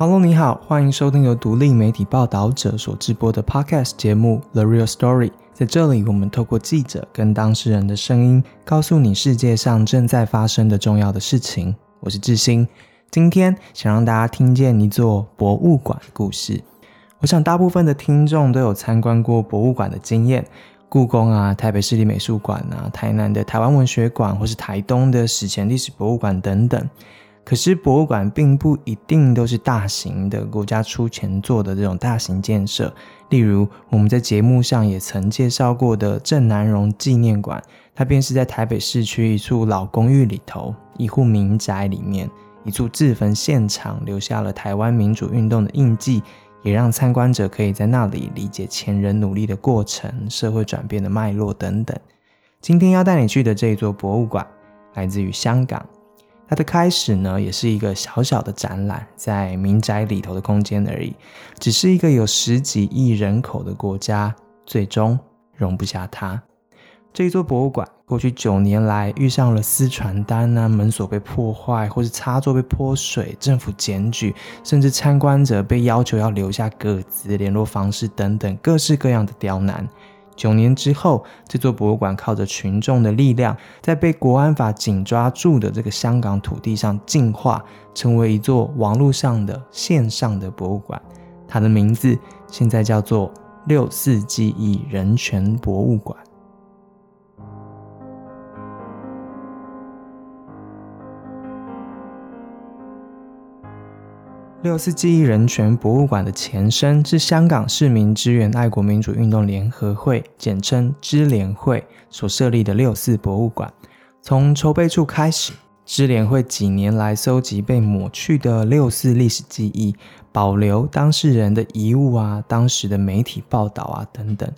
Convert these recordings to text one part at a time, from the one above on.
Hello，你好，欢迎收听由独立媒体报道者所制播的 Podcast 节目《The Real Story》。在这里，我们透过记者跟当事人的声音，告诉你世界上正在发生的重要的事情。我是志兴，今天想让大家听见一座博物馆的故事。我想大部分的听众都有参观过博物馆的经验，故宫啊、台北市立美术馆啊、台南的台湾文学馆，或是台东的史前历史博物馆等等。可是博物馆并不一定都是大型的，国家出钱做的这种大型建设。例如我们在节目上也曾介绍过的郑南荣纪念馆，它便是在台北市区一处老公寓里头，一户民宅里面，一处自焚现场，留下了台湾民主运动的印记，也让参观者可以在那里理解前人努力的过程、社会转变的脉络等等。今天要带你去的这一座博物馆，来自于香港。它的开始呢，也是一个小小的展览，在民宅里头的空间而已，只是一个有十几亿人口的国家，最终容不下它。这一座博物馆过去九年来遇上了撕传单啊、门锁被破坏，或是插座被泼水、政府检举，甚至参观者被要求要留下个资、联络方式等等各式各样的刁难。九年之后，这座博物馆靠着群众的力量，在被国安法紧抓住的这个香港土地上进化，成为一座网络上的线上的博物馆。它的名字现在叫做六四记忆人权博物馆。六四记忆人权博物馆的前身是香港市民支援爱国民主运动联合会（简称支联会）所设立的六四博物馆。从筹备处开始，支联会几年来搜集被抹去的六四历史记忆，保留当事人的遗物啊、当时的媒体报道啊等等。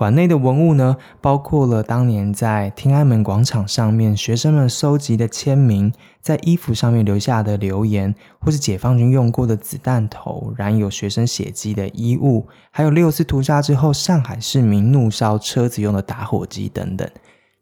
馆内的文物呢，包括了当年在天安门广场上面学生们收集的签名，在衣服上面留下的留言，或是解放军用过的子弹头、染有学生血迹的衣物，还有六次屠杀之后上海市民怒烧车子用的打火机等等。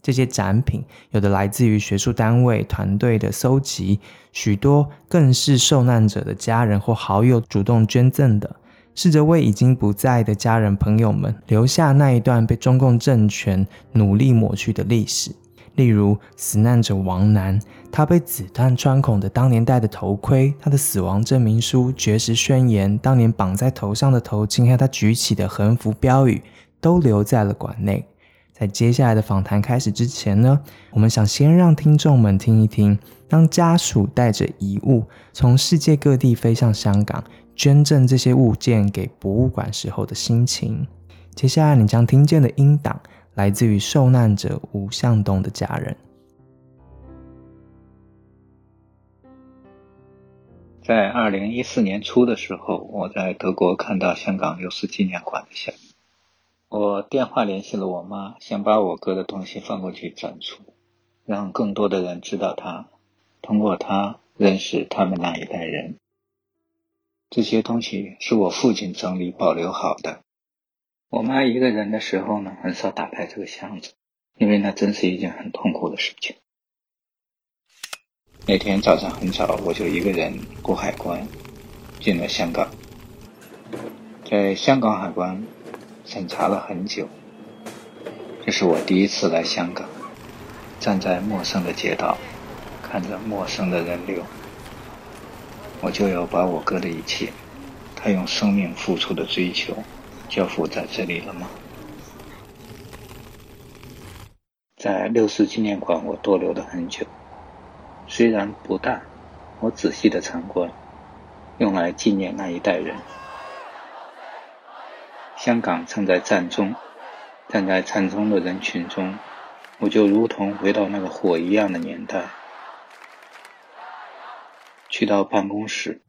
这些展品有的来自于学术单位团队的搜集，许多更是受难者的家人或好友主动捐赠的。试着为已经不在的家人朋友们留下那一段被中共政权努力抹去的历史，例如死难者王楠，他被子弹穿孔的当年戴的头盔，他的死亡证明书、绝食宣言，当年绑在头上的头巾，还有他举起的横幅标语，都留在了馆内。在接下来的访谈开始之前呢，我们想先让听众们听一听，当家属带着遗物从世界各地飞向香港。捐赠这些物件给博物馆时候的心情。接下来你将听见的音档来自于受难者吴向东的家人。在二零一四年初的时候，我在德国看到香港六四纪念馆的项目，我电话联系了我妈，想把我哥的东西放过去展出，让更多的人知道他，通过他认识他们那一代人。这些东西是我父亲整理保留好的。我妈一个人的时候呢，很少打开这个箱子，因为那真是一件很痛苦的事情。那天早上很早，我就一个人过海关，进了香港。在香港海关审查了很久，这是我第一次来香港，站在陌生的街道，看着陌生的人流。我就要把我哥的一切，他用生命付出的追求，交付在这里了吗？在六四纪念馆，我逗留了很久，虽然不大，我仔细的参观，用来纪念那一代人。香港正在战中，站在战中的人群中，我就如同回到那个火一样的年代。去到办公室，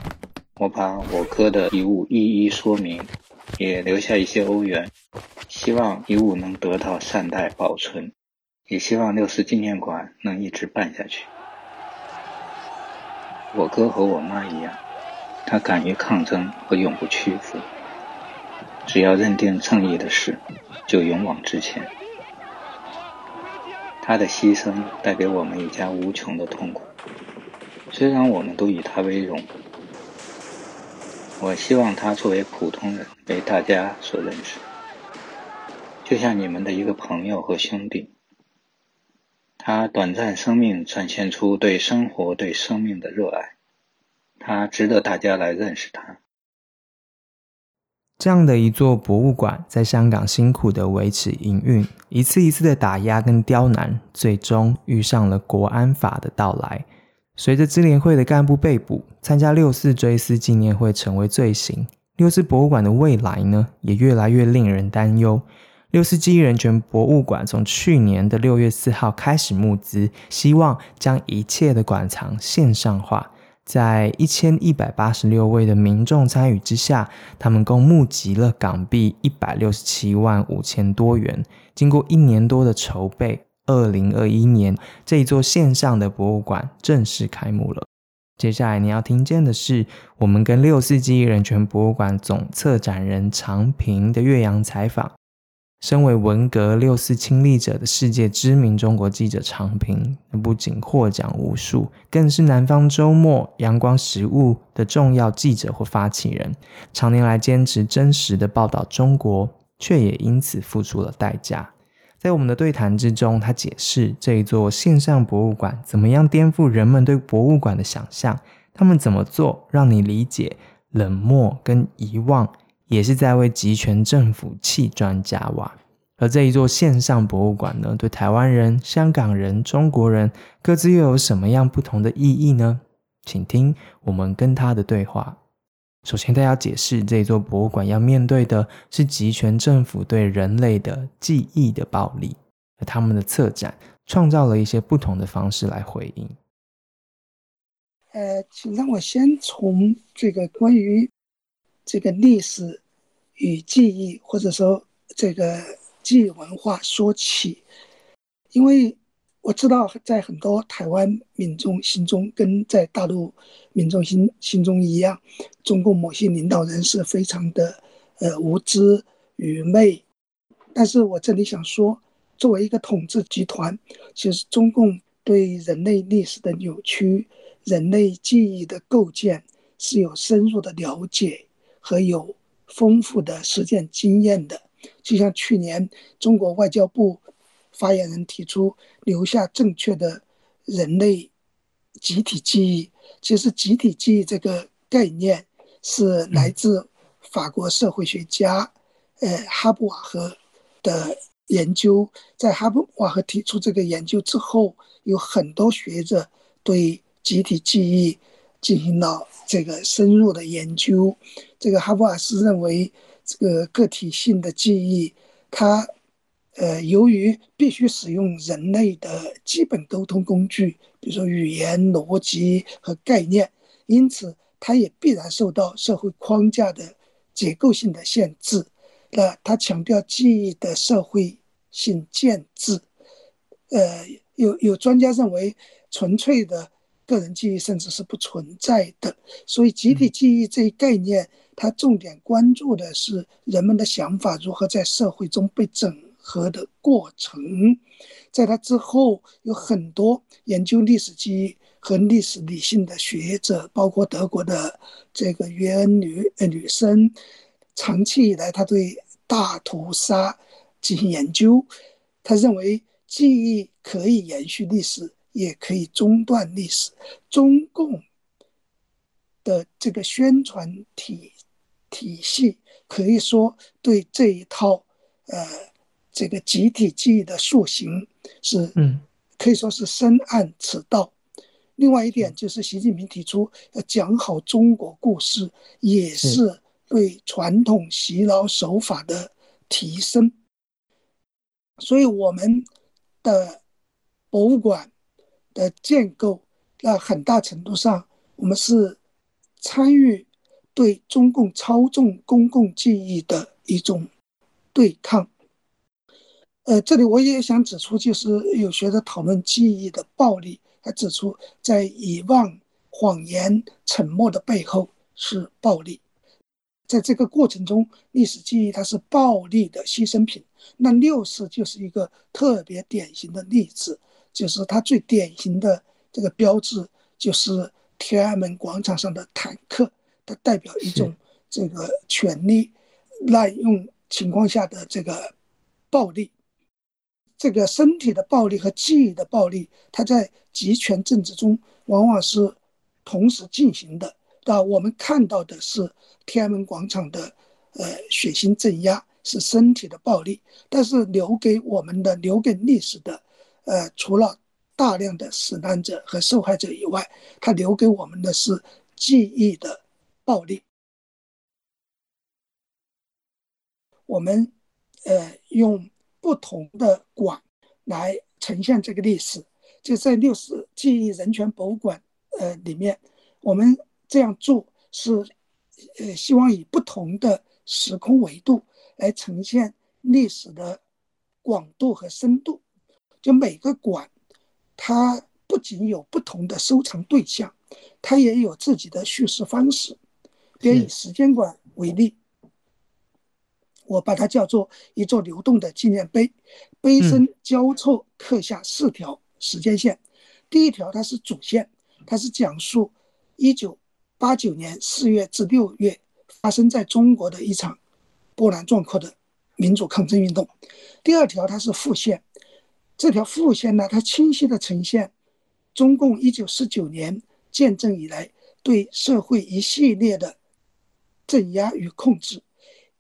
我把我哥的遗物一一说明，也留下一些欧元，希望遗物能得到善待保存，也希望六四纪念馆能一直办下去。我哥和我妈一样，他敢于抗争和永不屈服，只要认定正义的事，就勇往直前。他的牺牲带给我们一家无穷的痛苦。虽然我们都以他为荣，我希望他作为普通人被大家所认识，就像你们的一个朋友和兄弟。他短暂生命展现出对生活、对生命的热爱，他值得大家来认识他。这样的一座博物馆，在香港辛苦的维持营运，一次一次的打压跟刁难，最终遇上了国安法的到来。随着支联会的干部被捕，参加六四追思纪念会成为罪行。六四博物馆的未来呢，也越来越令人担忧。六四记忆人权博物馆从去年的六月四号开始募资，希望将一切的馆藏线上化。在一千一百八十六位的民众参与之下，他们共募集了港币一百六十七万五千多元。经过一年多的筹备。二零二一年，这一座线上的博物馆正式开幕了。接下来你要听见的是我们跟六四记忆人权博物馆总策展人常平的岳阳采访。身为文革六四亲历者的世界知名中国记者常平，不仅获奖无数，更是南方周末、阳光食物的重要记者或发起人。常年来坚持真实的报道中国，却也因此付出了代价。在我们的对谈之中，他解释这一座线上博物馆怎么样颠覆人们对博物馆的想象，他们怎么做让你理解冷漠跟遗忘，也是在为集权政府砌砖加瓦。而这一座线上博物馆呢，对台湾人、香港人、中国人各自又有什么样不同的意义呢？请听我们跟他的对话。首先，他要解释这座博物馆要面对的是集权政府对人类的记忆的暴力，而他们的策展创造了一些不同的方式来回应。呃，请让我先从这个关于这个历史与记忆，或者说这个记忆文化说起，因为。我知道，在很多台湾民众心中，跟在大陆民众心心中一样，中共某些领导人是非常的呃无知愚昧。但是我这里想说，作为一个统治集团，其实中共对人类历史的扭曲、人类记忆的构建是有深入的了解和有丰富的实践经验的。就像去年中国外交部。发言人提出留下正确的人类集体记忆。其实，集体记忆这个概念是来自法国社会学家呃哈布瓦赫的研究。在哈布瓦赫提出这个研究之后，有很多学者对集体记忆进行了这个深入的研究。这个哈布瓦斯认为，这个个体性的记忆，它。呃，由于必须使用人类的基本沟通工具，比如说语言、逻辑和概念，因此它也必然受到社会框架的结构性的限制。那他强调记忆的社会性建制。呃，有有专家认为，纯粹的个人记忆甚至是不存在的。所以，集体记忆这一概念，它重点关注的是人们的想法如何在社会中被整。和的过程，在他之后有很多研究历史记忆和历史理性的学者，包括德国的这个约恩女呃女生，长期以来他对大屠杀进行研究，他认为记忆可以延续历史，也可以中断历史。中共的这个宣传体体系可以说对这一套呃。这个集体记忆的塑形是，嗯，可以说是深谙此道。另外一点就是，习近平提出要讲好中国故事，也是对传统洗脑手法的提升。所以，我们的博物馆的建构，那很大程度上，我们是参与对中共操纵公共记忆的一种对抗。呃，这里我也想指出，就是有学者讨论记忆的暴力，他指出，在遗忘、谎言、沉默的背后是暴力。在这个过程中，历史记忆它是暴力的牺牲品。那六四就是一个特别典型的例子，就是它最典型的这个标志，就是天安门广场上的坦克，它代表一种这个权力滥用情况下的这个暴力，这个身体的暴力和记忆的暴力，它在集权政治中往往是同时进行的。啊，我们看到的是天安门广场的呃血腥镇压，是身体的暴力，但是留给我们的、留给历史的，呃，除了大量的死难者和受害者以外，它留给我们的是记忆的暴力。我们，呃，用不同的馆来呈现这个历史，就在六四记忆人权博物馆，呃，里面，我们这样做是，呃，希望以不同的时空维度来呈现历史的广度和深度。就每个馆，它不仅有不同的收藏对象，它也有自己的叙事方式。比如以时间馆为例。我把它叫做一座流动的纪念碑，碑身交错刻下四条时间线。第一条它是主线，它是讲述一九八九年四月至六月发生在中国的一场波澜壮阔的民主抗争运动。第二条它是副线，这条副线呢，它清晰地呈现中共一九四九年建政以来对社会一系列的镇压与控制，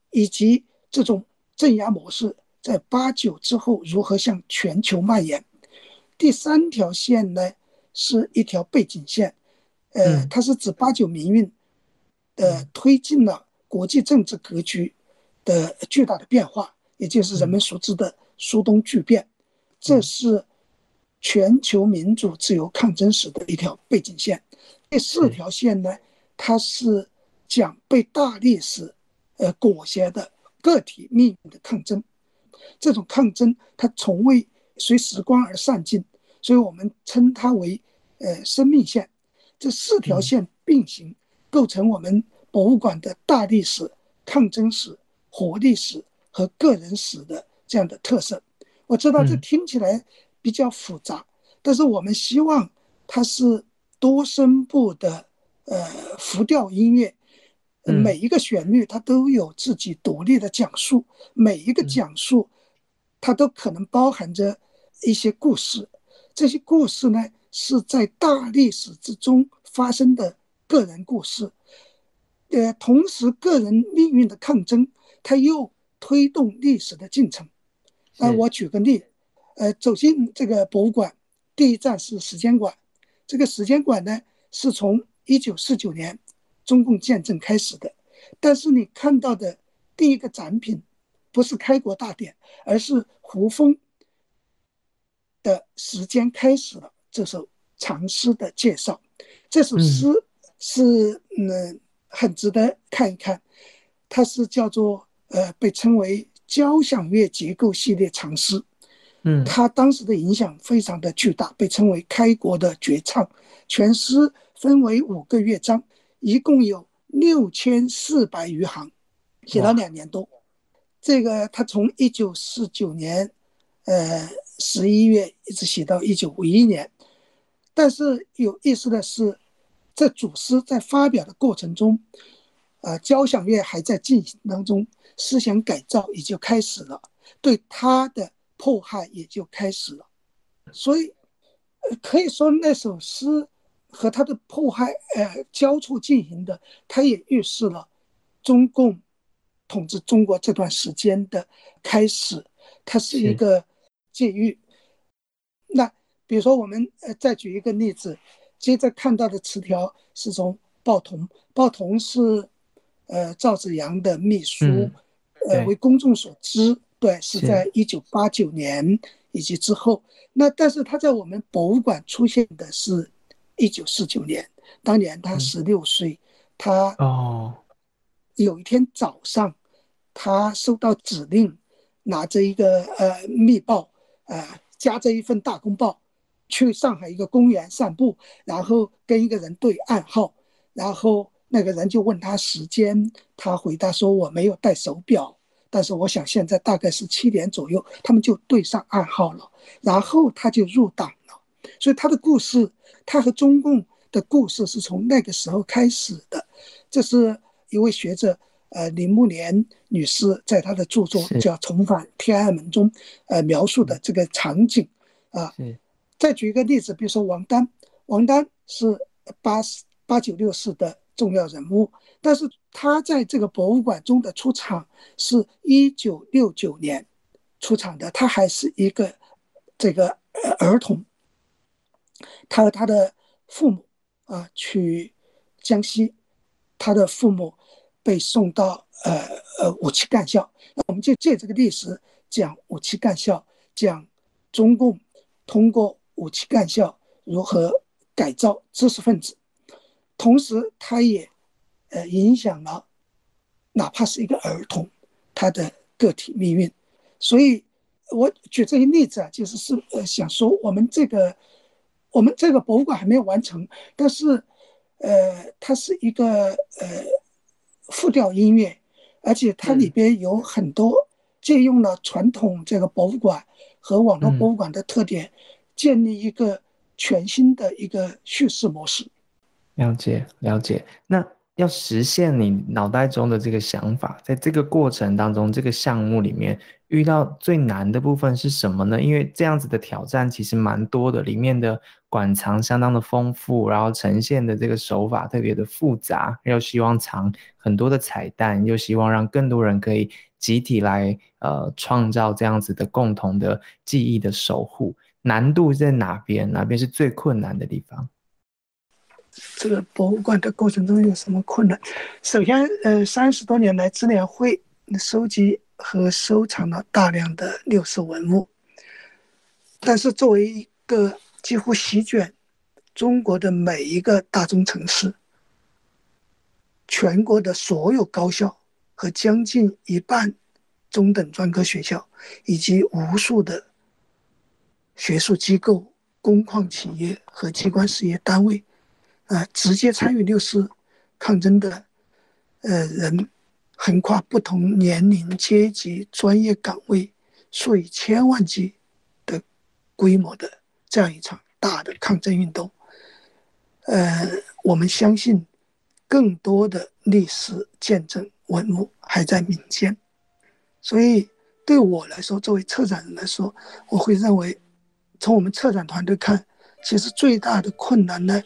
以及这种镇压模式在八九之后如何向全球蔓延？第三条线呢，是一条背景线，呃，它是指八九民运，呃，推进了国际政治格局的巨大的变化，也就是人们熟知的苏东巨变。这是全球民主自由抗争史的一条背景线。第四条线呢，它是讲被大历史呃裹挟的。个体命运的抗争，这种抗争它从未随时光而散尽，所以我们称它为呃生命线。这四条线并行，构成我们博物馆的大历史、抗争史、活历史和个人史的这样的特色。我知道这听起来比较复杂，但是我们希望它是多声部的呃浮调音乐。每一个旋律它都有自己独立的讲述，每一个讲述，它都可能包含着一些故事。这些故事呢，是在大历史之中发生的个人故事。呃，同时个人命运的抗争，它又推动历史的进程。那我举个例，呃，走进这个博物馆，第一站是时间馆。这个时间馆呢，是从一九四九年。中共建政开始的，但是你看到的第一个展品，不是开国大典，而是胡风的时间开始了这首长诗的介绍。这首诗是嗯很值得看一看，它是叫做呃被称为交响乐结构系列长诗。嗯，它当时的影响非常的巨大，被称为开国的绝唱。全诗分为五个乐章。一共有六千四百余行，写了两年多。这个他从一九四九年，呃十一月一直写到一九五一年。但是有意思的是，这组诗在发表的过程中，呃，交响乐还在进行当中，思想改造也就开始了，对他的迫害也就开始了。所以，可以说那首诗。和他的迫害，呃，交错进行的，他也预示了中共统治中国这段时间的开始。它是一个界域。那比如说，我们呃再举一个例子，接着看到的词条是从鲍同，鲍同是呃赵子阳的秘书，呃为公众所知，对，是在一九八九年以及之后。那但是他在我们博物馆出现的是。一九四九年，当年他十六岁，他哦，有一天早上，他收到指令，拿着一个呃密报，呃夹着一份大公报，去上海一个公园散步，然后跟一个人对暗号，然后那个人就问他时间，他回答说我没有带手表，但是我想现在大概是七点左右，他们就对上暗号了，然后他就入党了，所以他的故事。他和中共的故事是从那个时候开始的，这是一位学者，呃，林慕莲女士在她的著作叫《重返天安门》中，呃，描述的这个场景啊。再举一个例子，比如说王丹，王丹是八八九六四的重要人物，但是他在这个博物馆中的出场是一九六九年出场的，他还是一个这个儿童。他和他的父母啊去江西，他的父母被送到呃呃五七干校，那我们就借这个历史讲五七干校，讲中共通过。五七干校如何改造知识分子？同时，它也呃影响了哪怕是一个儿童他的个体命运。所以，我举这些例子啊，就是是呃想说，我们这个我们这个博物馆还没有完成，但是呃，它是一个呃复调音乐，而且它里边有很多借用了传统这个博物馆和网络博物馆的特点。建立一个全新的一个叙事模式。了解，了解。那要实现你脑袋中的这个想法，在这个过程当中，这个项目里面遇到最难的部分是什么呢？因为这样子的挑战其实蛮多的，里面的馆藏相当的丰富，然后呈现的这个手法特别的复杂，又希望藏很多的彩蛋，又希望让更多人可以集体来呃创造这样子的共同的记忆的守护。难度在哪边？哪边是最困难的地方？这个博物馆的过程中有什么困难？首先，呃，三十多年来，智联会收集和收藏了大量的六四文物，但是作为一个几乎席卷中国的每一个大中城市、全国的所有高校和将近一半中等专科学校，以及无数的。学术机构、工矿企业和机关事业单位，呃，直接参与六四抗争的，呃，人横跨不同年龄、阶级、专业岗位，数以千万计的规模的这样一场大的抗争运动。呃，我们相信，更多的历史见证文物还在民间，所以对我来说，作为策展人来说，我会认为。从我们策展团队看，其实最大的困难呢，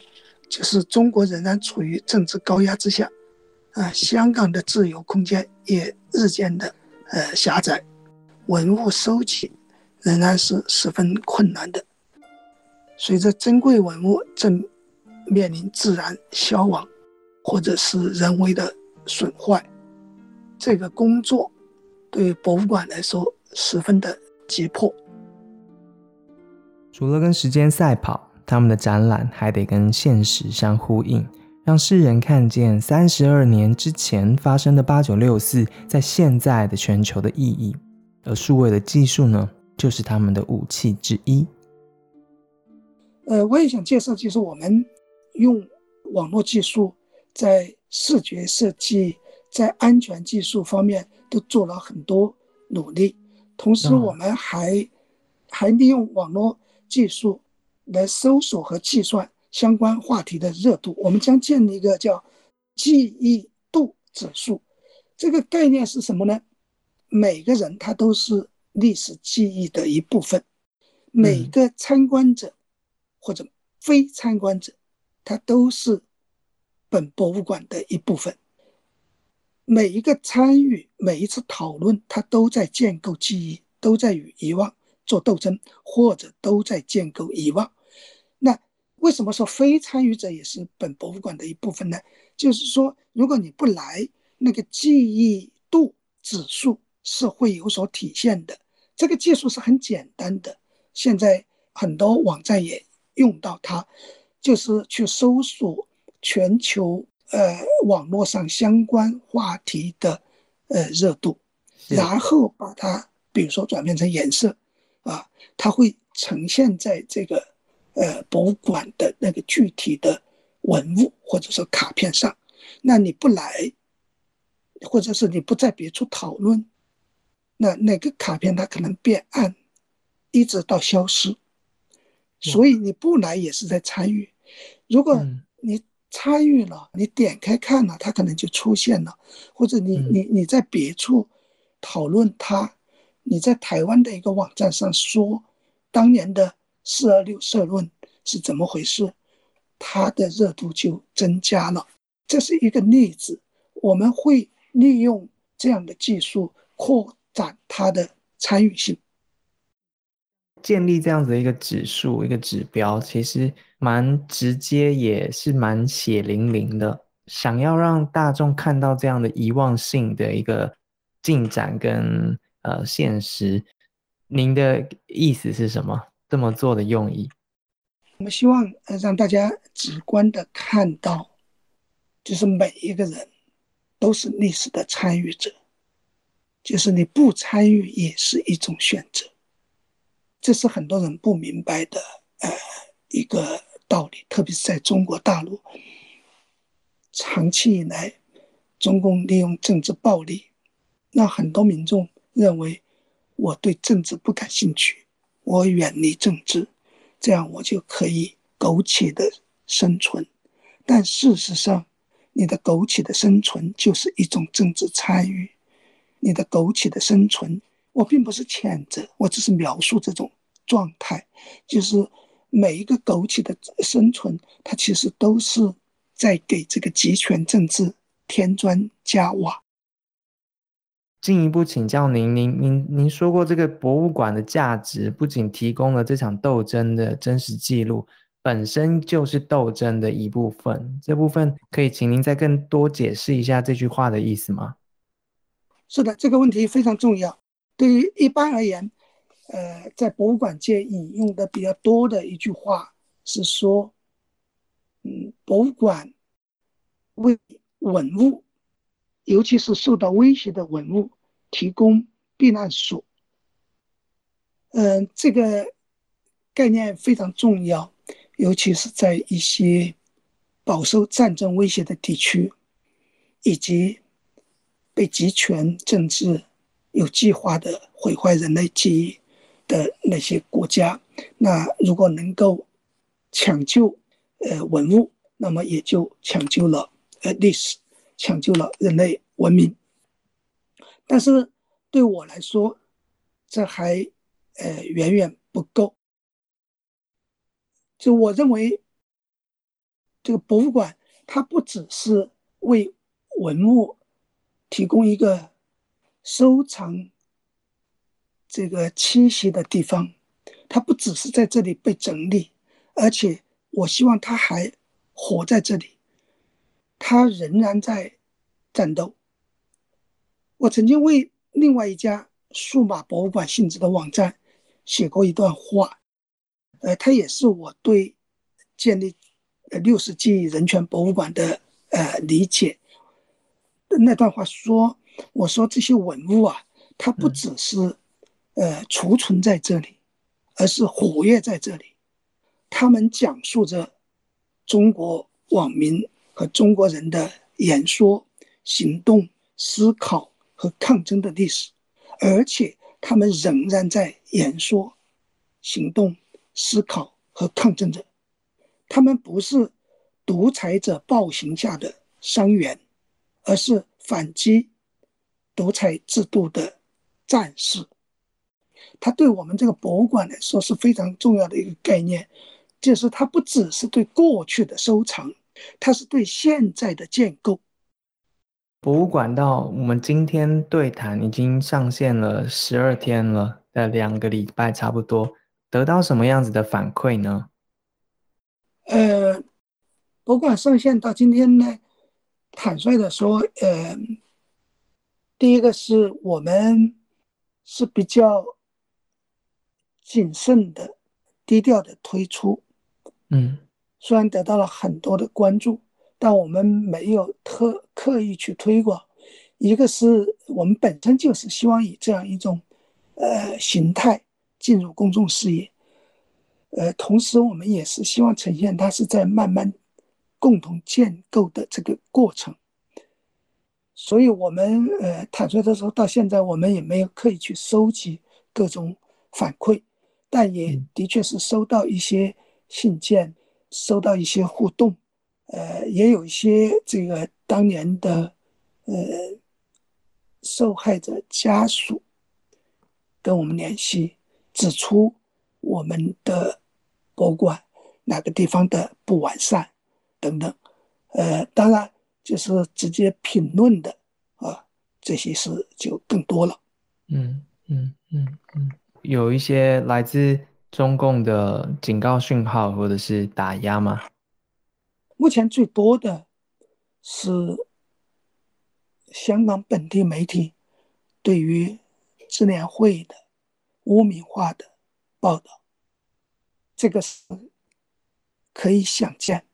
就是中国仍然处于政治高压之下，啊，香港的自由空间也日渐的呃狭窄，文物收集仍然是十分困难的。随着珍贵文物正面临自然消亡，或者是人为的损坏，这个工作对博物馆来说十分的急迫。除了跟时间赛跑，他们的展览还得跟现实相呼应，让世人看见三十二年之前发生的八九六四在现在的全球的意义。而数位的技术呢，就是他们的武器之一。呃，我也想介绍，就是我们用网络技术在视觉设计、在安全技术方面都做了很多努力，同时我们还还利用网络。技术来搜索和计算相关话题的热度，我们将建立一个叫记忆度指数。这个概念是什么呢？每个人他都是历史记忆的一部分，每个参观者或者非参观者，他都是本博物馆的一部分。每一个参与，每一次讨论，他都在建构记忆，都在与遗忘。做斗争，或者都在建构遗忘。那为什么说非参与者也是本博物馆的一部分呢？就是说，如果你不来，那个记忆度指数是会有所体现的。这个技术是很简单的，现在很多网站也用到它，就是去搜索全球呃网络上相关话题的呃热度，然后把它比如说转变成颜色。啊，它会呈现在这个呃博物馆的那个具体的文物或者说卡片上。那你不来，或者是你不在别处讨论，那那个卡片它可能变暗，一直到消失。所以你不来也是在参与。如果你参与了，你点开看了，它可能就出现了，或者你你你在别处讨论它，你在台湾的一个网站上说当年的四二六社论是怎么回事，它的热度就增加了。这是一个例子，我们会利用这样的技术扩展它的参与性。建立这样子的一个指数、一个指标，其实蛮直接，也是蛮血淋淋的。想要让大众看到这样的遗忘性的一个进展跟呃现实，您的意思是什么？这么做的用意？我们希望呃让大家直观的看到，就是每一个人都是历史的参与者，就是你不参与也是一种选择。这是很多人不明白的，呃，一个道理，特别是在中国大陆，长期以来，中共利用政治暴力，让很多民众认为我对政治不感兴趣，我远离政治，这样我就可以苟且的生存。但事实上，你的苟且的生存就是一种政治参与，你的苟且的生存。我并不是谴责，我只是描述这种状态，就是每一个苟且的生存，它其实都是在给这个集权政治添砖加瓦。进一步请教您，您您您说过，这个博物馆的价值不仅提供了这场斗争的真实记录，本身就是斗争的一部分。这部分可以请您再更多解释一下这句话的意思吗？是的，这个问题非常重要。对于一般而言，呃，在博物馆界引用的比较多的一句话是说，嗯，博物馆为文物，尤其是受到威胁的文物提供避难所。嗯，这个概念非常重要，尤其是在一些饱受战争威胁的地区，以及被集权政治。有计划的毁坏人类记忆的那些国家，那如果能够抢救呃文物，那么也就抢救了呃历史，抢救了人类文明。但是对我来说，这还呃远远不够。就我认为，这个博物馆它不只是为文物提供一个。收藏这个栖息的地方，它不只是在这里被整理，而且我希望它还活在这里，它仍然在战斗。我曾经为另外一家数码博物馆性质的网站写过一段话，呃，它也是我对建立呃六世纪人权博物馆的呃理解。那段话说。我说这些文物啊，它不只是，呃，储存在这里，而是活跃在这里。他们讲述着中国网民和中国人的演说、行动、思考和抗争的历史，而且他们仍然在演说、行动、思考和抗争着。他们不是独裁者暴行下的伤员，而是反击。独裁制度的战士，他对我们这个博物馆来说是非常重要的一个概念，就是它不只是对过去的收藏，它是对现在的建构。博物馆到我们今天对谈已经上线了十二天了，的两个礼拜差不多，得到什么样子的反馈呢？呃，博物馆上线到今天呢，坦率的说，呃。第一个是我们是比较谨慎的、低调的推出，嗯，虽然得到了很多的关注，但我们没有特刻意去推广。一个是我们本身就是希望以这样一种呃形态进入公众视野，呃，同时我们也是希望呈现它是在慢慢共同建构的这个过程。所以，我们呃坦率的说，到现在我们也没有刻意去收集各种反馈，但也的确是收到一些信件，收到一些互动，呃，也有一些这个当年的呃受害者家属跟我们联系，指出我们的博物馆哪个地方的不完善等等。呃，当然就是直接评论的啊，这些事就更多了。嗯嗯嗯嗯，有一些来自中共的警告讯号或者是打压吗？目前最多的是香港本地媒体对于智联会的污名化的报道，这个是可以想见，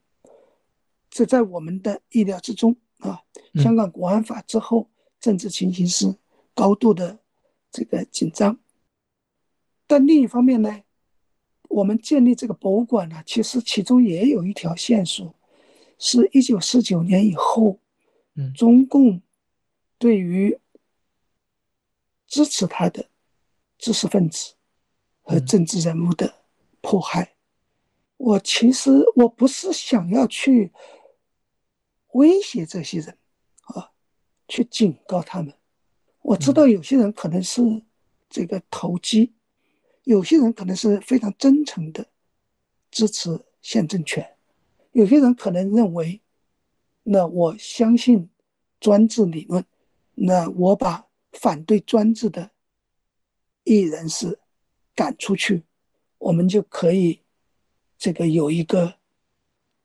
这在我们的意料之中啊。香港国安法之后，政治情形是高度的这个紧张，但另一方面呢，我们建立这个博物馆呢，其实其中也有一条线索。是一九四九年以后，嗯，中共对于支持他的知识分子和政治人物的迫害。我其实我不是想要去威胁这些人啊，去警告他们。我知道有些人可能是这个投机，有些人可能是非常真诚的支持现政权。有些人可能认为，那我相信专制理论，那我把反对专制的异人士赶出去，我们就可以这个有一个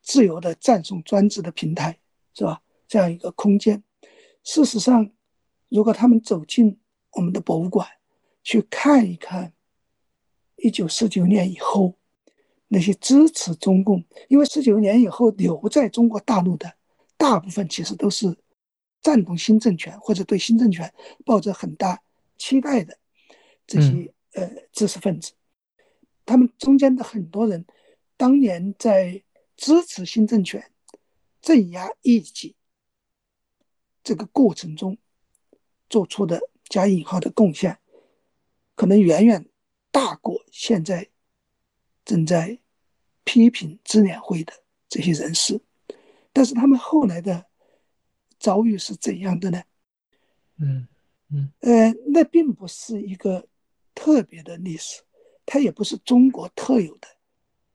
自由的赞颂专制的平台，是吧？这样一个空间。事实上，如果他们走进我们的博物馆去看一看，一九四九年以后。那些支持中共，因为十九年以后留在中国大陆的大部分其实都是赞同新政权或者对新政权抱着很大期待的这些呃知识分子，他们中间的很多人当年在支持新政权、镇压异己这个过程中做出的加引号的贡献，可能远远大过现在。正在批评智联会的这些人士，但是他们后来的遭遇是怎样的呢？嗯嗯，呃，那并不是一个特别的历史，它也不是中国特有的。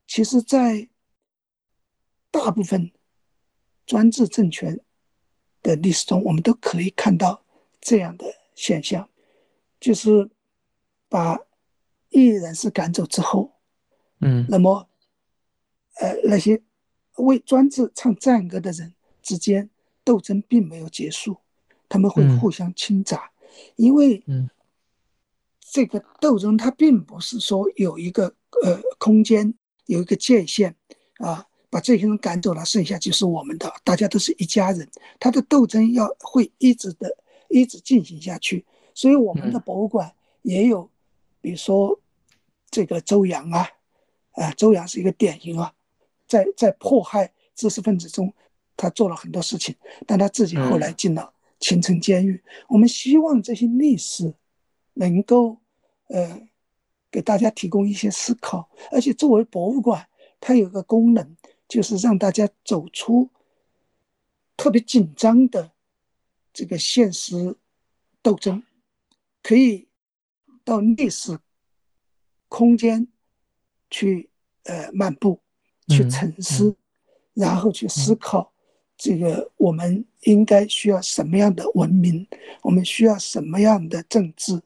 其实，在大部分专制政权的历史中，我们都可以看到这样的现象，就是把异人士赶走之后。嗯，那么，呃，那些为专制唱赞歌的人之间斗争并没有结束，他们会互相倾轧，因为，嗯，这个斗争它并不是说有一个呃空间有一个界限啊，把这些人赶走了，剩下就是我们的，大家都是一家人，他的斗争要会一直的一直进行下去，所以我们的博物馆也有，比如说这个周扬啊。啊，周扬是一个典型啊，在在迫害知识分子中，他做了很多事情，但他自己后来进了秦城监狱。我们希望这些历史能够呃给大家提供一些思考，而且作为博物馆，它有个功能，就是让大家走出特别紧张的这个现实斗争，可以到历史空间。去呃漫步，去沉思，然后去思考，这个我们应该需要什么样的文明，我们需要什么样的政治，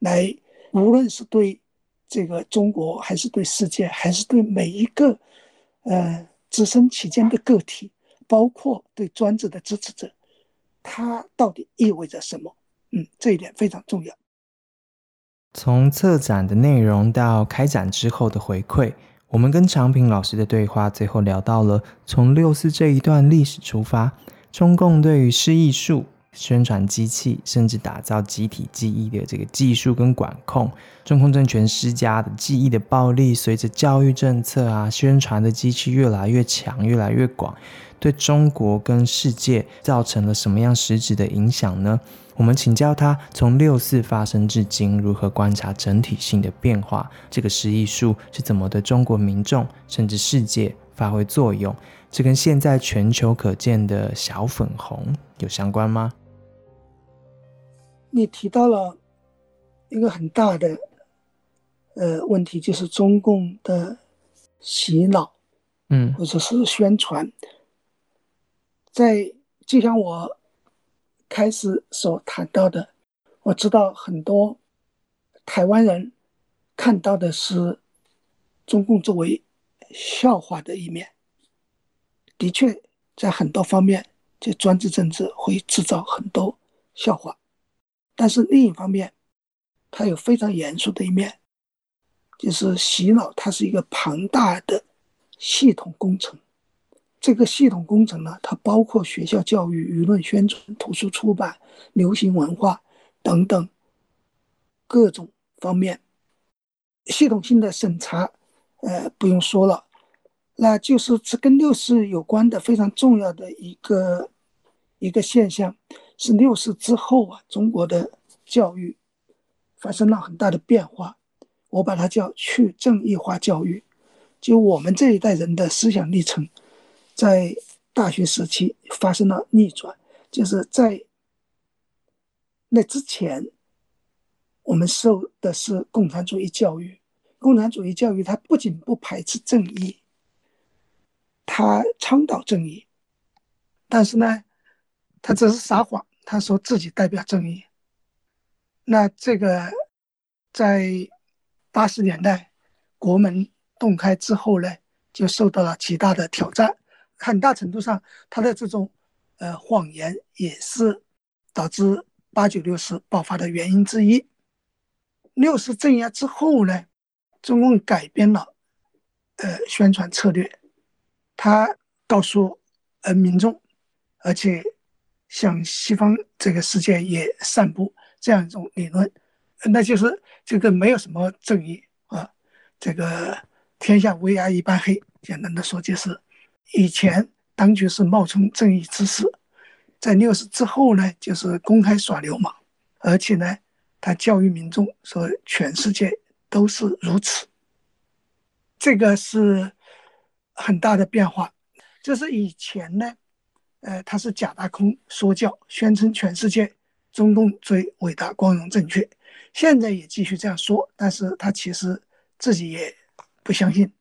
来无论是对这个中国，还是对世界，还是对每一个呃置身其间的个体，包括对专制的支持者，它到底意味着什么？嗯，这一点非常重要。从策展的内容到开展之后的回馈，我们跟长平老师的对话，最后聊到了从六四这一段历史出发，中共对于示艺术、宣传机器，甚至打造集体记忆的这个技术跟管控，中共政权施加的记忆的暴力，随着教育政策啊、宣传的机器越来越强、越来越广，对中国跟世界造成了什么样实质的影响呢？我们请教他，从六四发生至今，如何观察整体性的变化？这个诗艺术是怎么对中国民众甚至世界发挥作用，这跟现在全球可见的小粉红有相关吗？你提到了一个很大的呃问题，就是中共的洗脑，嗯，或者是宣传，在就像我开始所谈到的，我知道很多台湾人看到的是中共作为笑话的一面，的确在很多方面，这专制政治会制造很多笑话。但是另一方面，它有非常严肃的一面，就是洗脑，它是一个庞大的系统工程。这个系统工程呢，它包括学校教育、舆论宣传、图书出版、流行文化等等各种方面，系统性的审查，呃，不用说了，那就是这跟六四有关的非常重要的一个一个现象。是六四之后啊，中国的教育发生了很大的变化，我把它叫去正义化教育。就我们这一代人的思想历程，在大学时期发生了逆转，就是在那之前，我们受的是共产主义教育。共产主义教育它不仅不排斥正义，它倡导正义，但是呢，它只是撒谎。他说自己代表正义，那这个在八十年代国门洞开之后呢，就受到了极大的挑战。很大程度上，他的这种呃谎言也是导致八九六四爆发的原因之一。六四镇压之后呢，中共改变了呃宣传策略，他告诉呃民众，而且。向西方这个世界也散布这样一种理论，那就是这个没有什么正义啊，这个天下乌鸦一般黑。简单的说，就是以前当局是冒充正义之士，在六四之后呢，就是公开耍流氓，而且呢，他教育民众说全世界都是如此，这个是很大的变化。就是以前呢。呃，他是假大空说教，宣称全世界中共最伟大、光荣、正确。现在也继续这样说，但是他其实自己也不相信。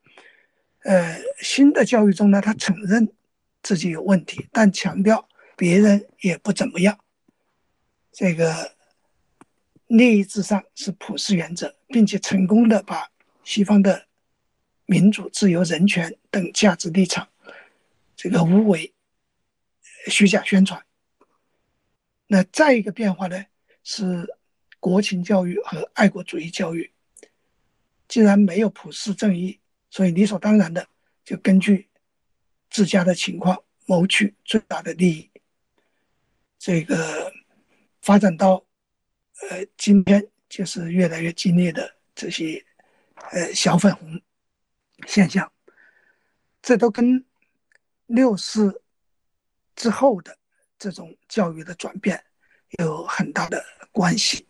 呃，新的教育中呢，他承认自己有问题，但强调别人也不怎么样。这个利益至上是普世原则，并且成功的把西方的民主、自由、人权等价值立场这个无为。虚假宣传。那再一个变化呢，是国情教育和爱国主义教育。既然没有普世正义，所以理所当然的就根据自家的情况谋取最大的利益。这个发展到呃今天，就是越来越激烈的这些呃小粉红现象，这都跟六四。之后的这种教育的转变有很大的关系。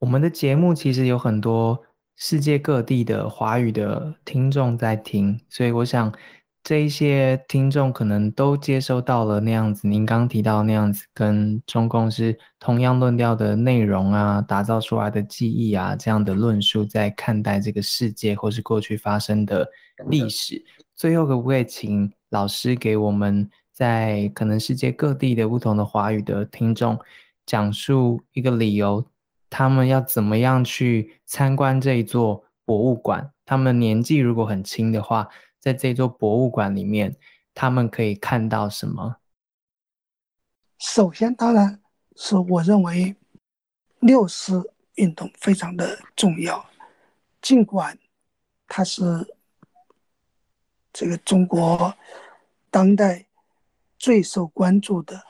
我们的节目其实有很多世界各地的华语的听众在听，所以我想这一些听众可能都接收到了那样子，您刚提到那样子，跟中共是同样论调的内容啊，打造出来的记忆啊，这样的论述在看待这个世界或是过去发生的历史。最后，可不可以请老师给我们？在可能世界各地的不同的华语的听众，讲述一个理由，他们要怎么样去参观这一座博物馆？他们年纪如果很轻的话，在这座博物馆里面，他们可以看到什么？首先，当然是我认为六四运动非常的重要，尽管它是这个中国当代。最受关注的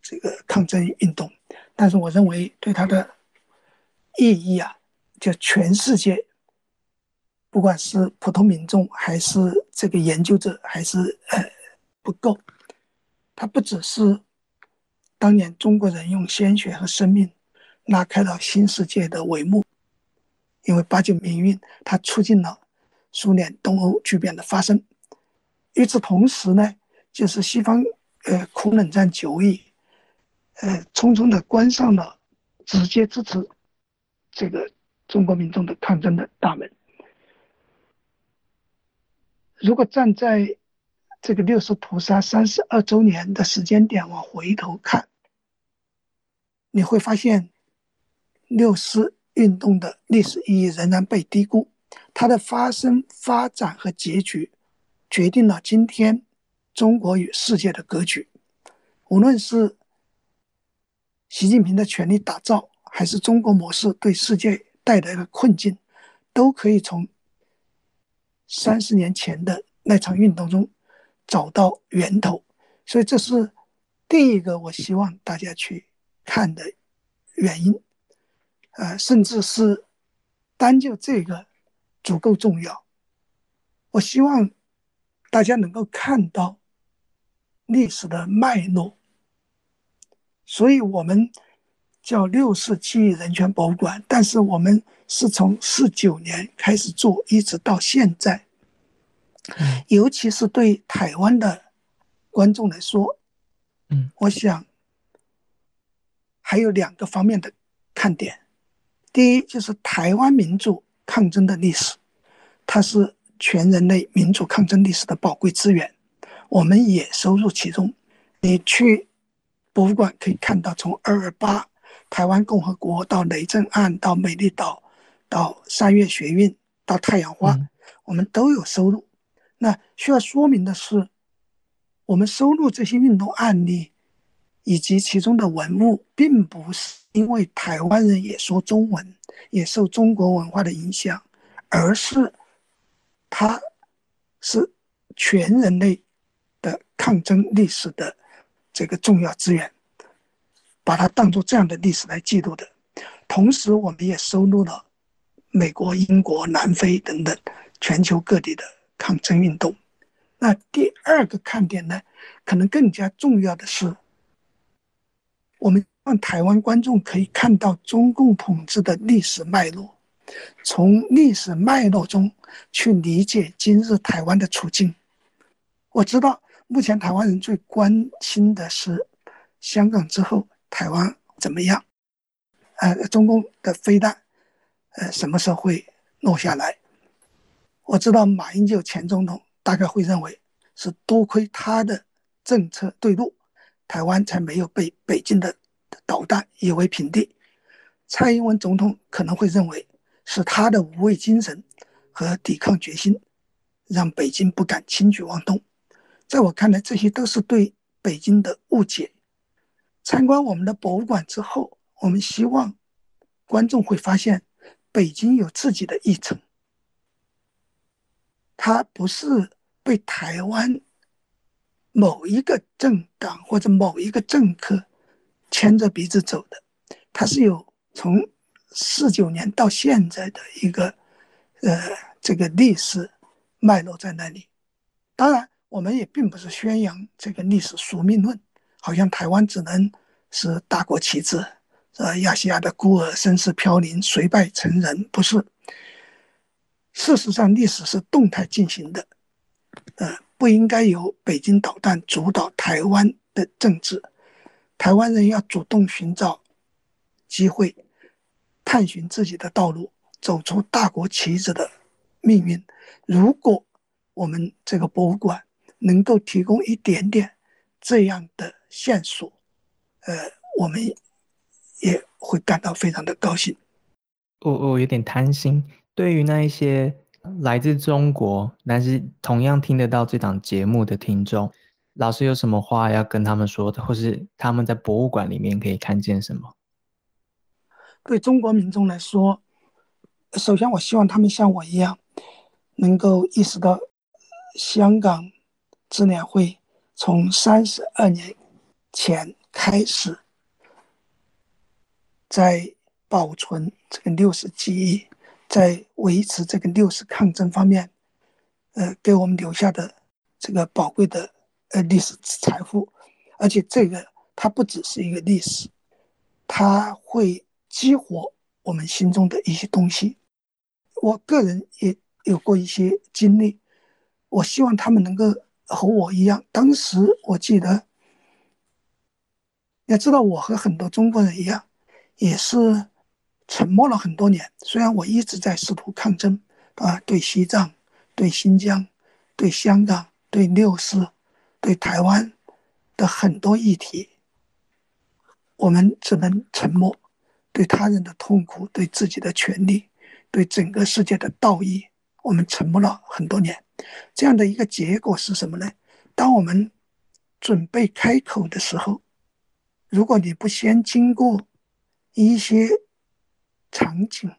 这个抗争运动，但是我认为对它的意义啊，就全世界，不管是普通民众还是这个研究者，还是呃不够。它不只是当年中国人用鲜血和生命拉开了新世界的帷幕，因为八九民运，它促进了苏联东欧剧变的发生。与此同时呢，就是西方呃苦冷战久矣，呃匆匆的关上了直接支持这个中国民众的抗争的大门。如果站在这个六四屠杀三十二周年的时间点往回头看，你会发现六四运动的历史意义仍然被低估，它的发生、发展和结局决定了今天中国与世界的格局。无论是习近平的权力打造，还是中国模式对世界带来的困境，都可以从。三十年前的那场运动中找到源头，所以这是第一个我希望大家去看的原因，呃，甚至是单就这个足够重要。我希望大家能够看到历史的脉络，所以我们叫六四七忆人权博物馆，但是我们。是从四九年开始做，一直到现在。尤其是对台湾的观众来说，嗯，我想还有两个方面的看点。第一，就是台湾民主抗争的历史，它是全人类民主抗争历史的宝贵资源，我们也收入其中。你去博物馆可以看到，从二二八、台湾共和国到雷震案到美丽岛。到三月学运，到太阳花，我们都有收录。那需要说明的是，我们收录这些运动案例以及其中的文物，并不是因为台湾人也说中文，也受中国文化的影响，而是它是全人类的抗争历史的这个重要资源，把它当做这样的历史来记录的。同时，我们也收录了。美国、英国、南非等等全球各地的抗争运动。那第二个看点呢，可能更加重要的是，我们让台湾观众可以看到中共统治的历史脉络，从历史脉络中去理解今日台湾的处境。我知道，目前台湾人最关心的是香港之后台湾怎么样？呃，中共的飞弹。呃，什么时候会落下来？我知道马英九前总统大概会认为是多亏他的政策对路，台湾才没有被北京的导弹夷为平地。蔡英文总统可能会认为是他的无畏精神和抵抗决心，让北京不敢轻举妄动。在我看来，这些都是对北京的误解。参观我们的博物馆之后，我们希望观众会发现。北京有自己的议程，它不是被台湾某一个政党或者某一个政客牵着鼻子走的，它是有从四九年到现在的一个呃这个历史脉络在那里。当然，我们也并不是宣扬这个历史宿命论，好像台湾只能是大国旗帜。呃，亚细亚的孤儿，身世飘零，衰败成人，不是。事实上，历史是动态进行的，呃，不应该由北京导弹主导台湾的政治。台湾人要主动寻找机会，探寻自己的道路，走出大国旗帜的命运。如果我们这个博物馆能够提供一点点这样的线索，呃，我们。也会感到非常的高兴。我我有点贪心，对于那一些来自中国，但是同样听得到这档节目的听众，老师有什么话要跟他们说的，或是他们在博物馆里面可以看见什么？对中国民众来说，首先我希望他们像我一样，能够意识到香港智联会从三十二年前开始。在保存这个六十记忆，在维持这个六十抗争方面，呃，给我们留下的这个宝贵的呃历史财富，而且这个它不只是一个历史，它会激活我们心中的一些东西。我个人也有过一些经历，我希望他们能够和我一样。当时我记得，要知道我和很多中国人一样，也是沉默了很多年。虽然我一直在试图抗争，啊，对西藏、对新疆、对香港、对六四、对台湾的很多议题，我们只能沉默。对他人的痛苦，对自己的权利，对整个世界的道义，我们沉默了很多年。这样的一个结果是什么呢？当我们准备开口的时候，如果你不先经过一些场景，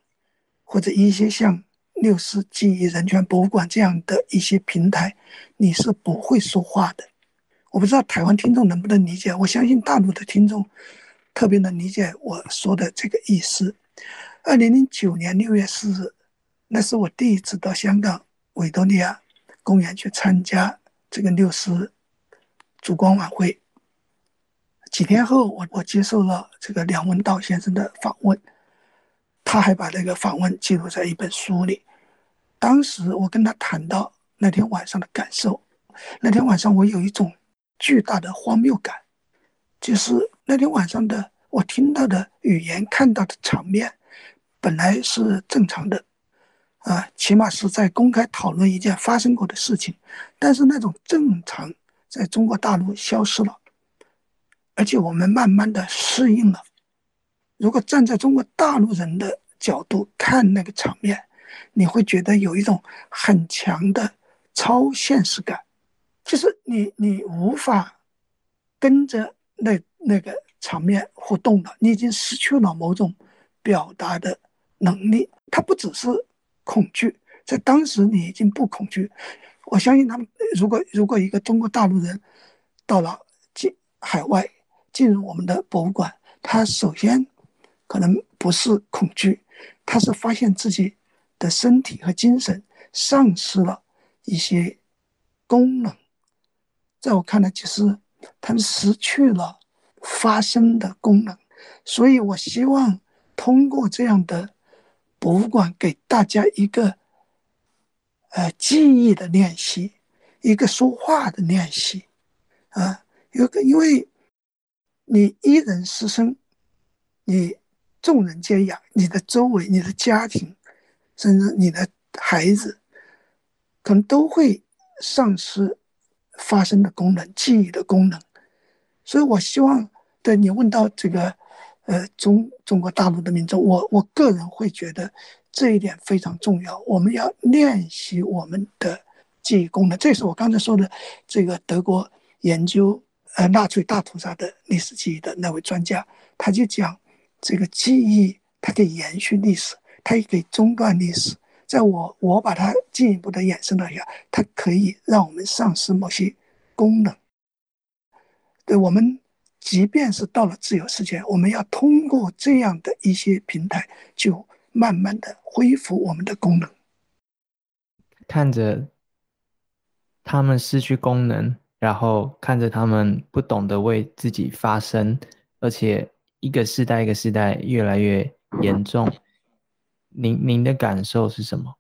或者一些像六四记忆人权博物馆这样的一些平台，你是不会说话的。我不知道台湾听众能不能理解，我相信大陆的听众。特别能理解我说的这个意思。二零零九年六月四日，那是我第一次到香港维多利亚公园去参加这个六四烛光晚会。几天后，我我接受了这个梁文道先生的访问，他还把这个访问记录在一本书里。当时我跟他谈到那天晚上的感受，那天晚上我有一种巨大的荒谬感，就是。那天晚上的我听到的语言、看到的场面，本来是正常的，啊，起码是在公开讨论一件发生过的事情。但是那种正常在中国大陆消失了，而且我们慢慢的适应了。如果站在中国大陆人的角度看那个场面，你会觉得有一种很强的超现实感，就是你你无法跟着那。那个场面互动了，你已经失去了某种表达的能力。他不只是恐惧，在当时你已经不恐惧。我相信他们，如果如果一个中国大陆人到了进海外进入我们的博物馆，他首先可能不是恐惧，他是发现自己的身体和精神丧失了一些功能。在我看来，其实他们失去了。发声的功能，所以我希望通过这样的博物馆，给大家一个呃记忆的练习，一个说话的练习，啊，有个因为你一人失声，你众人皆哑，你的周围、你的家庭，甚至你的孩子，可能都会丧失发声的功能、记忆的功能。所以，我希望，对你问到这个，呃，中中国大陆的民众，我我个人会觉得这一点非常重要。我们要练习我们的记忆功能。这是我刚才说的，这个德国研究呃纳粹大屠杀的历史记忆的那位专家，他就讲，这个记忆它可以延续历史，它也可以中断历史。在我我把它进一步的延伸了一下，它可以让我们丧失某些功能。对我们，即便是到了自由世界，我们要通过这样的一些平台，就慢慢的恢复我们的功能。看着他们失去功能，然后看着他们不懂得为自己发声，而且一个时代一个时代越来越严重。您您的感受是什么？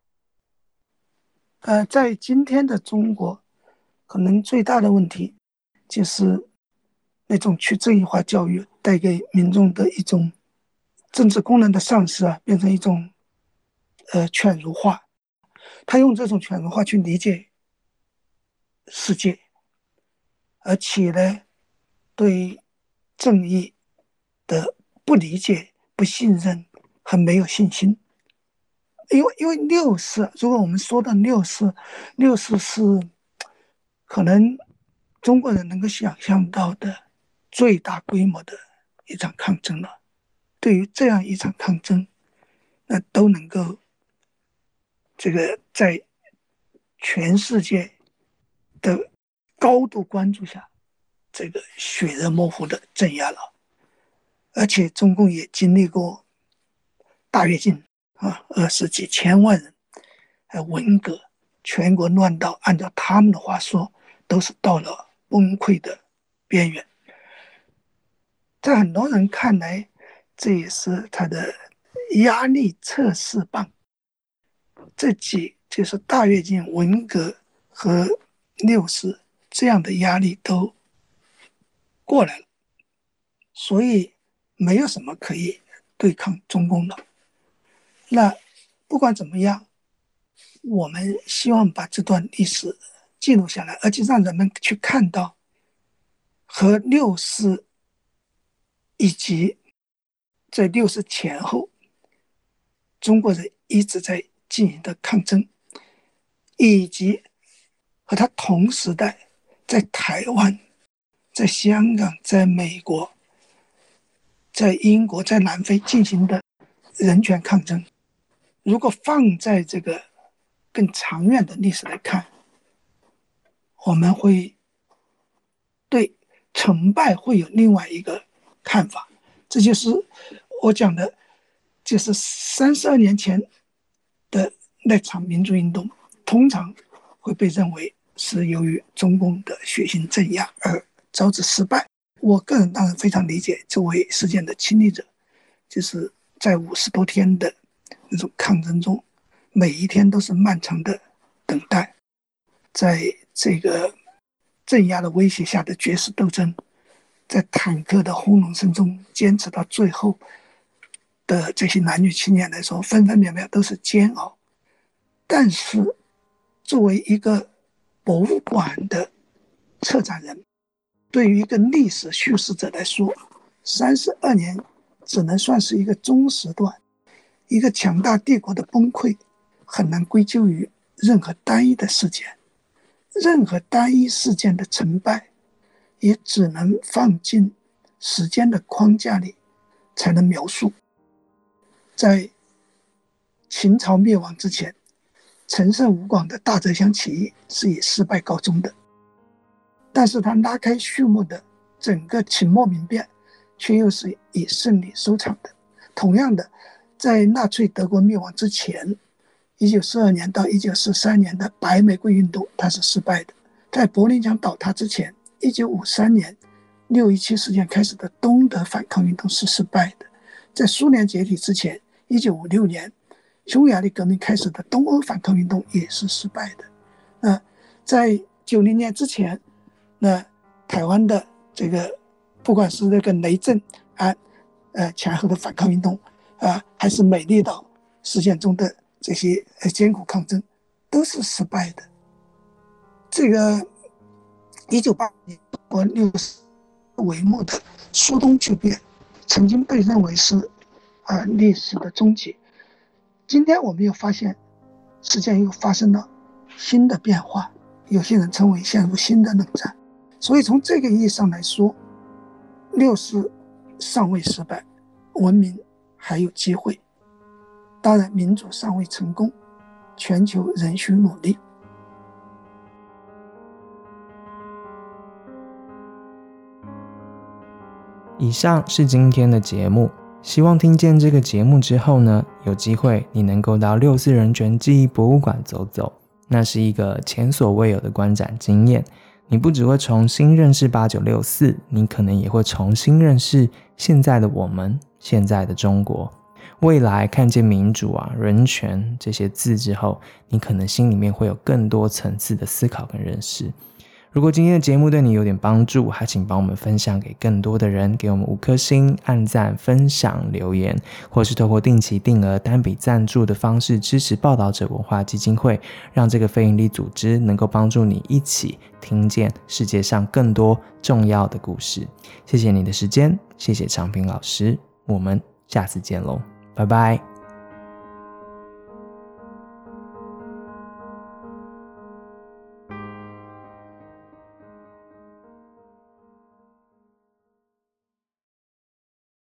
呃，在今天的中国，可能最大的问题就是。那种去正义化教育带给民众的一种政治功能的丧失啊，变成一种呃犬儒化。他用这种犬儒化去理解世界，而且呢，对正义的不理解、不信任和没有信心。因为因为六四，如果我们说的六四，六四是可能中国人能够想象到的。最大规模的一场抗争了。对于这样一场抗争，那都能够这个在全世界的高度关注下，这个血肉模糊的镇压了。而且中共也经历过大跃进啊，二十几千万人，还文革，全国乱到按照他们的话说，都是到了崩溃的边缘。在很多人看来，这也是他的压力测试棒。这几就是大跃进、文革和六四这样的压力都过来了，所以没有什么可以对抗中共的。那不管怎么样，我们希望把这段历史记录下来，而且让人们去看到和六四以及在六四前后中国人一直在进行的抗争。以及和他同时代在台湾、在香港、在美国、在英国、在南非进行的人权抗争，如果放在这个更长远的历史来看，我们会对成败会有另外一个看法。这就是我讲的，就是三十二年前的那场民主运动。通常会被认为是由于中共的血腥镇压而招致失败。我个人当然非常理解这位事件的亲历者，就是在五十多天的那种抗争中，每一天都是漫长的等待，在这个镇压的威胁下的绝食斗争，在坦克的轰隆声中坚持到最后的这些男女青年来说，分分秒秒都是煎熬，但是。作为一个博物馆的策展人，对于一个历史叙事者来说，三十二年只能算是一个中时段。一个强大帝国的崩溃很难归咎于任何单一的事件，任何单一事件的成败也只能放进时间的框架里才能描述。在秦朝灭亡之前。陈胜吴广的大泽乡起义是以失败告终的，但是他拉开序幕的整个秦末民变，却又是以胜利收场的。同样的，在纳粹德国灭亡之前，一九四二年到一九四三年的白玫瑰运动，它是失败的；在柏林墙倒塌之前，一九五三年六一七事件开始的东德反抗运动是失败的；在苏联解体之前，一九五六年。匈牙利革命开始的东欧反抗运动也是失败的。那在九零年之前，那台湾的这个不管是那个雷震啊，呃前后的反抗运动啊，还是美丽岛事件中的这些呃艰苦抗争，都是失败的。这个一九八年国六十帷幕的苏东剧变，曾经被认为是啊历史的终结。今天我们又发现，事件又发生了新的变化，有些人称为陷入新的冷战。所以从这个意义上来说，六四尚未失败，文明还有机会。当然，民主尚未成功，全球仍需努力。以上是今天的节目。希望听见这个节目之后呢，有机会你能够到六四人权记忆博物馆走走，那是一个前所未有的观展经验。你不只会重新认识八九六四，你可能也会重新认识现在的我们，现在的中国。未来看见民主啊、人权这些字之后，你可能心里面会有更多层次的思考跟认识。如果今天的节目对你有点帮助，还请帮我们分享给更多的人，给我们五颗星、按赞、分享、留言，或是透过定期定额单笔赞助的方式支持报道者文化基金会，让这个非营利组织能够帮助你一起听见世界上更多重要的故事。谢谢你的时间，谢谢长平老师，我们下次见喽，拜拜。